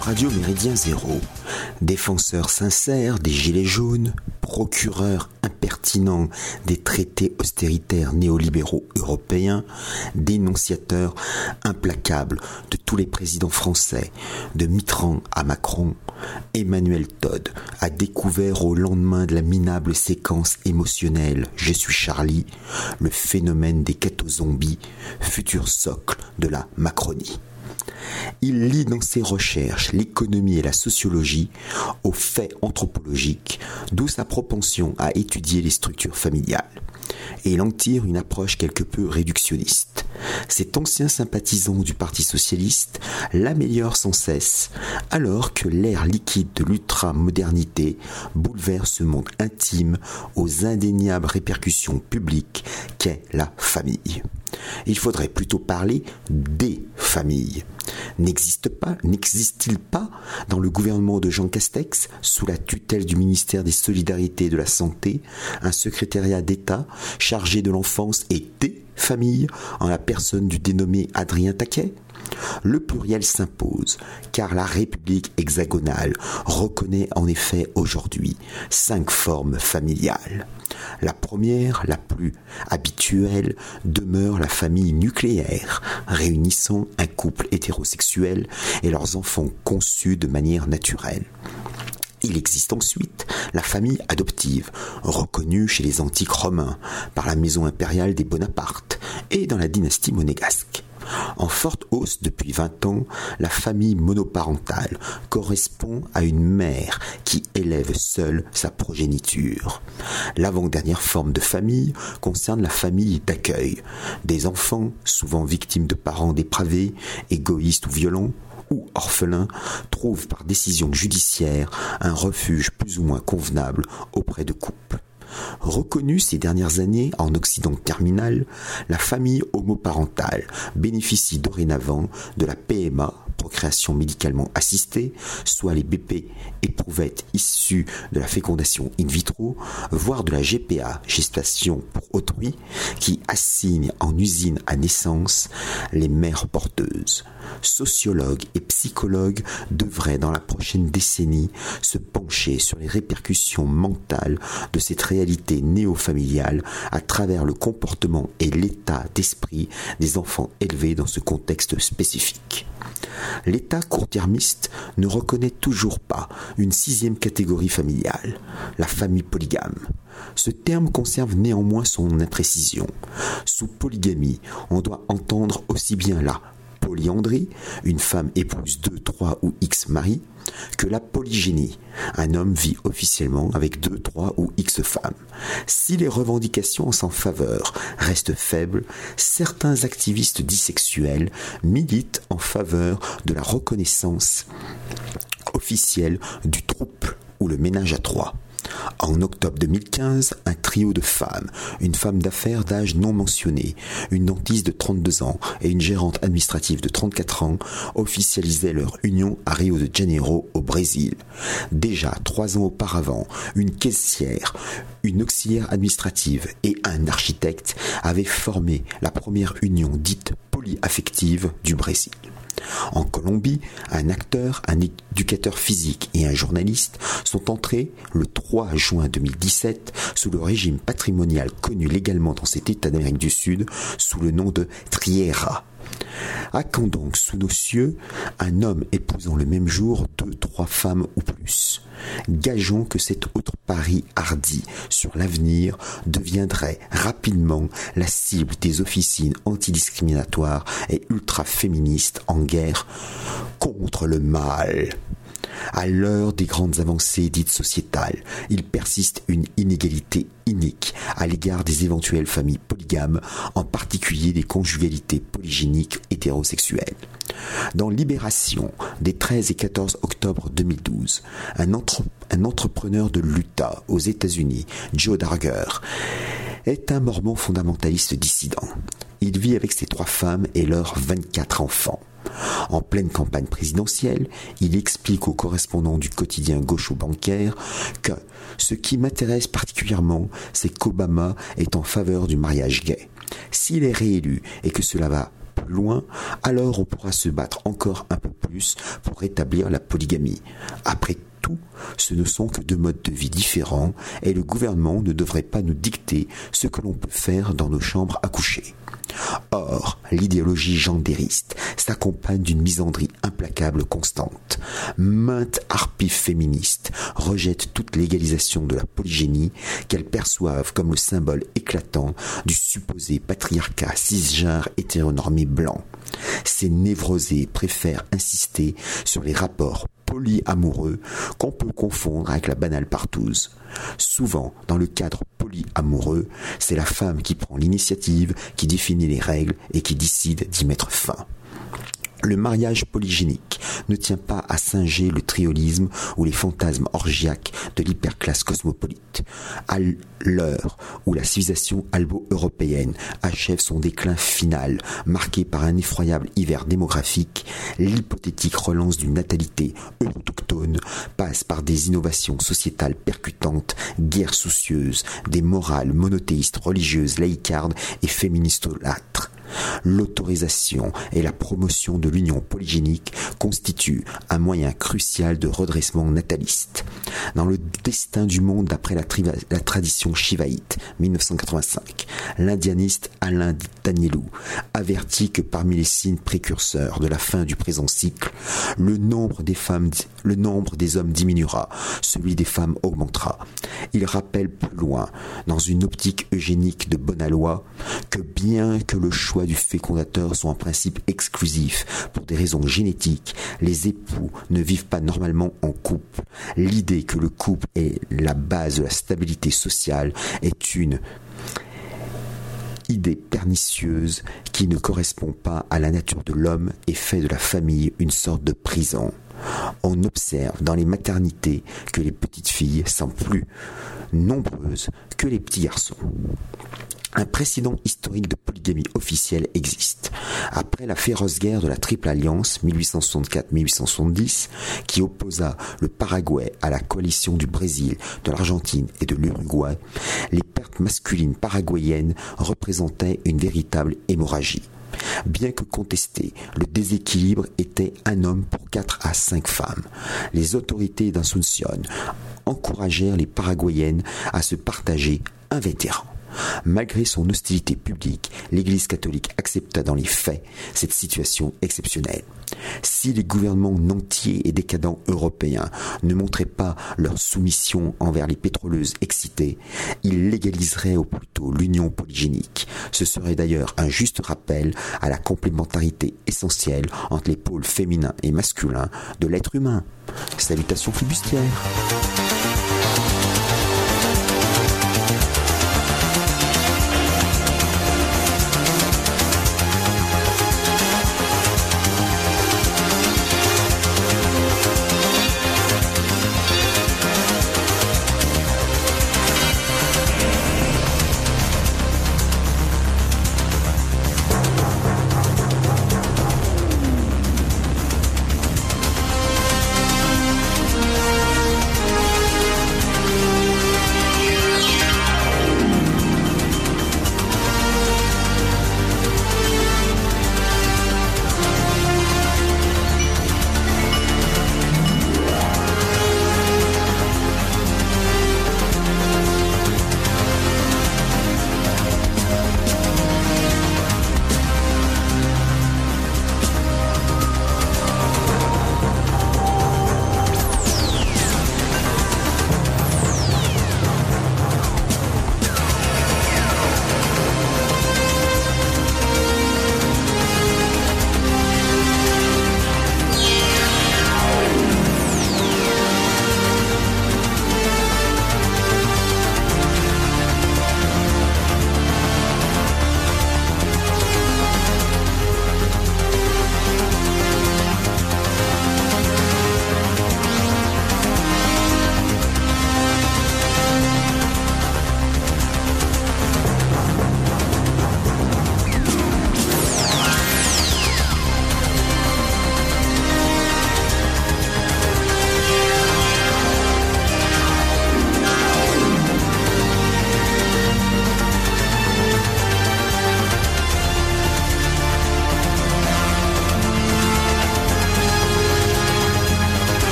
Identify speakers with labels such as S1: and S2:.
S1: Radio Méridien Zéro, défenseurs sincères des Gilets jaunes, procureurs impertinents des traités austéritaires néolibéraux européens, dénonciateurs implacables de tous les présidents français, de Mitterrand à Macron, Emmanuel Todd a découvert au lendemain de la minable séquence émotionnelle Je suis Charlie le phénomène des zombies, futur socle de la Macronie. Il lie dans ses recherches l'économie et la sociologie aux faits anthropologiques, d'où sa propension à étudier les structures familiales. Et il en tire une approche quelque peu réductionniste. Cet ancien sympathisant du Parti socialiste l'améliore sans cesse, alors que l'air liquide de l'ultra-modernité bouleverse ce monde intime aux indéniables répercussions publiques qu'est la famille. Il faudrait plutôt parler des familles. N'existe pas, n'existe-t-il pas dans le gouvernement de Jean Castex, sous la tutelle du ministère des Solidarités et de la Santé, un secrétariat d'État chargé de l'enfance et des familles en la personne du dénommé Adrien Taquet? Le pluriel s'impose, car la République hexagonale reconnaît en effet aujourd'hui cinq formes familiales. La première, la plus habituelle, demeure la famille nucléaire, réunissant un couple hétérosexuel et leurs enfants conçus de manière naturelle. Il existe ensuite la famille adoptive, reconnue chez les antiques romains par la maison impériale des Bonaparte et dans la dynastie monégasque. En forte hausse depuis 20 ans, la famille monoparentale correspond à une mère qui élève seule sa progéniture. L'avant-dernière forme de famille concerne la famille d'accueil. Des enfants, souvent victimes de parents dépravés, égoïstes ou violents, ou orphelins trouvent par décision judiciaire un refuge plus ou moins convenable auprès de couples. Reconnue ces dernières années en Occident terminal, la famille homoparentale bénéficie dorénavant de la PMA, procréation médicalement assistée, soit les BP éprouvettes issues de la fécondation in vitro, voire de la GPA, gestation pour autrui, qui assigne en usine à naissance les mères porteuses sociologues et psychologues devraient dans la prochaine décennie se pencher sur les répercussions mentales de cette réalité néo-familiale à travers le comportement et l'état d'esprit des enfants élevés dans ce contexte spécifique. L'État court-termiste ne reconnaît toujours pas une sixième catégorie familiale, la famille polygame. Ce terme conserve néanmoins son imprécision. Sous polygamie, on doit entendre aussi bien la polyandrie, une femme épouse deux, trois ou x maris, que la polygénie. Un homme vit officiellement avec deux, trois ou x femmes. Si les revendications en sa faveur restent faibles, certains activistes dissexuels militent en faveur de la reconnaissance officielle du trouble ou le ménage à trois. En octobre 2015, un trio de femmes, une femme d'affaires d'âge non mentionné, une dentiste de 32 ans et une gérante administrative de 34 ans officialisaient leur union à Rio de Janeiro au Brésil. Déjà trois ans auparavant, une caissière, une auxiliaire administrative et un architecte avaient formé la première union dite polyaffective du Brésil. En Colombie, un acteur, un éducateur physique et un journaliste sont entrés le 3 juin 2017 sous le régime patrimonial connu légalement dans cet État d'Amérique du Sud sous le nom de Triera. À quand donc sous nos cieux un homme épousant le même jour deux, trois femmes ou plus Gageons que cet autre pari hardi sur l'avenir deviendrait rapidement la cible des officines antidiscriminatoires et ultra-féministes en guerre contre le mal. À l'heure des grandes avancées dites sociétales, il persiste une inégalité inique à l'égard des éventuelles familles polygames, en particulier des conjugalités polygéniques hétérosexuelles. Dans Libération des 13 et 14 octobre 2012, un, un entrepreneur de l'Utah aux États-Unis, Joe Darger, est un mormon fondamentaliste dissident. Il vit avec ses trois femmes et leurs 24 enfants. En pleine campagne présidentielle, il explique aux correspondants du quotidien gaucho-bancaire que ce qui m'intéresse particulièrement, c'est qu'Obama est en faveur du mariage gay. S'il est réélu et que cela va plus loin, alors on pourra se battre encore un peu plus pour rétablir la polygamie. Après tout, ce ne sont que deux modes de vie différents et le gouvernement ne devrait pas nous dicter ce que l'on peut faire dans nos chambres à coucher. Or, l'idéologie gendériste s'accompagne d'une misandrie implacable constante. Maintes harpies féministes rejettent toute légalisation de la polygénie qu'elles perçoivent comme le symbole éclatant du supposé patriarcat cisgenre hétéronormé blanc. Ces névrosés préfèrent insister sur les rapports polyamoureux qu'on peut confondre avec la banale partouze. Souvent, dans le cadre polyamoureux, c'est la femme qui prend l'initiative, qui définit les règles et qui décide d'y mettre fin. Le mariage polygénique ne tient pas à singer le triolisme ou les fantasmes orgiaques de l'hyperclasse cosmopolite. À l'heure où la civilisation albo-européenne achève son déclin final, marqué par un effroyable hiver démographique, l'hypothétique relance d'une natalité autochtone passe par des innovations sociétales percutantes, guerres soucieuses, des morales monothéistes religieuses laïcardes et féministolâtres. L'autorisation et la promotion de l'union polygénique constituent un moyen crucial de redressement nataliste. Dans le destin du monde d'après la, tradition shivaïte, 1985, l'indianiste Alain Danielou avertit que parmi les signes précurseurs de la fin du présent cycle, le nombre des hommes diminuera, celui des femmes augmentera. Il rappelle plus loin, dans une optique eugénique de bonne loi, que bien que le choix du fécondateur sont en principe exclusifs pour des raisons génétiques, les époux ne vivent pas normalement en couple. L'idée que le couple est la base de la stabilité sociale est une idée pernicieuse qui ne correspond pas à la nature de l'homme et fait de la famille une sorte de prison. On observe dans les maternités que les petites filles sont plus nombreuses que les petits garçons. Un précédent historique de polygamie officielle existe. Après la féroce guerre de la Triple Alliance 1864-1870, qui opposa le Paraguay à la coalition du Brésil, de l'Argentine et de l'Uruguay, les pertes masculines paraguayennes représentaient une véritable hémorragie. Bien que contesté, le déséquilibre était un homme pour quatre à cinq femmes. Les autorités d'Asunción encouragèrent les Paraguayennes à se partager un vétéran. Malgré son hostilité publique, l'Église catholique accepta dans les faits cette situation exceptionnelle. Si les gouvernements nantiers et décadents européens ne montraient pas leur soumission envers les pétroleuses excitées, ils légaliseraient au plus tôt l'union polygénique. Ce serait d'ailleurs un juste rappel à la complémentarité essentielle entre les pôles féminins et masculins de l'être humain. Salutations flibustières.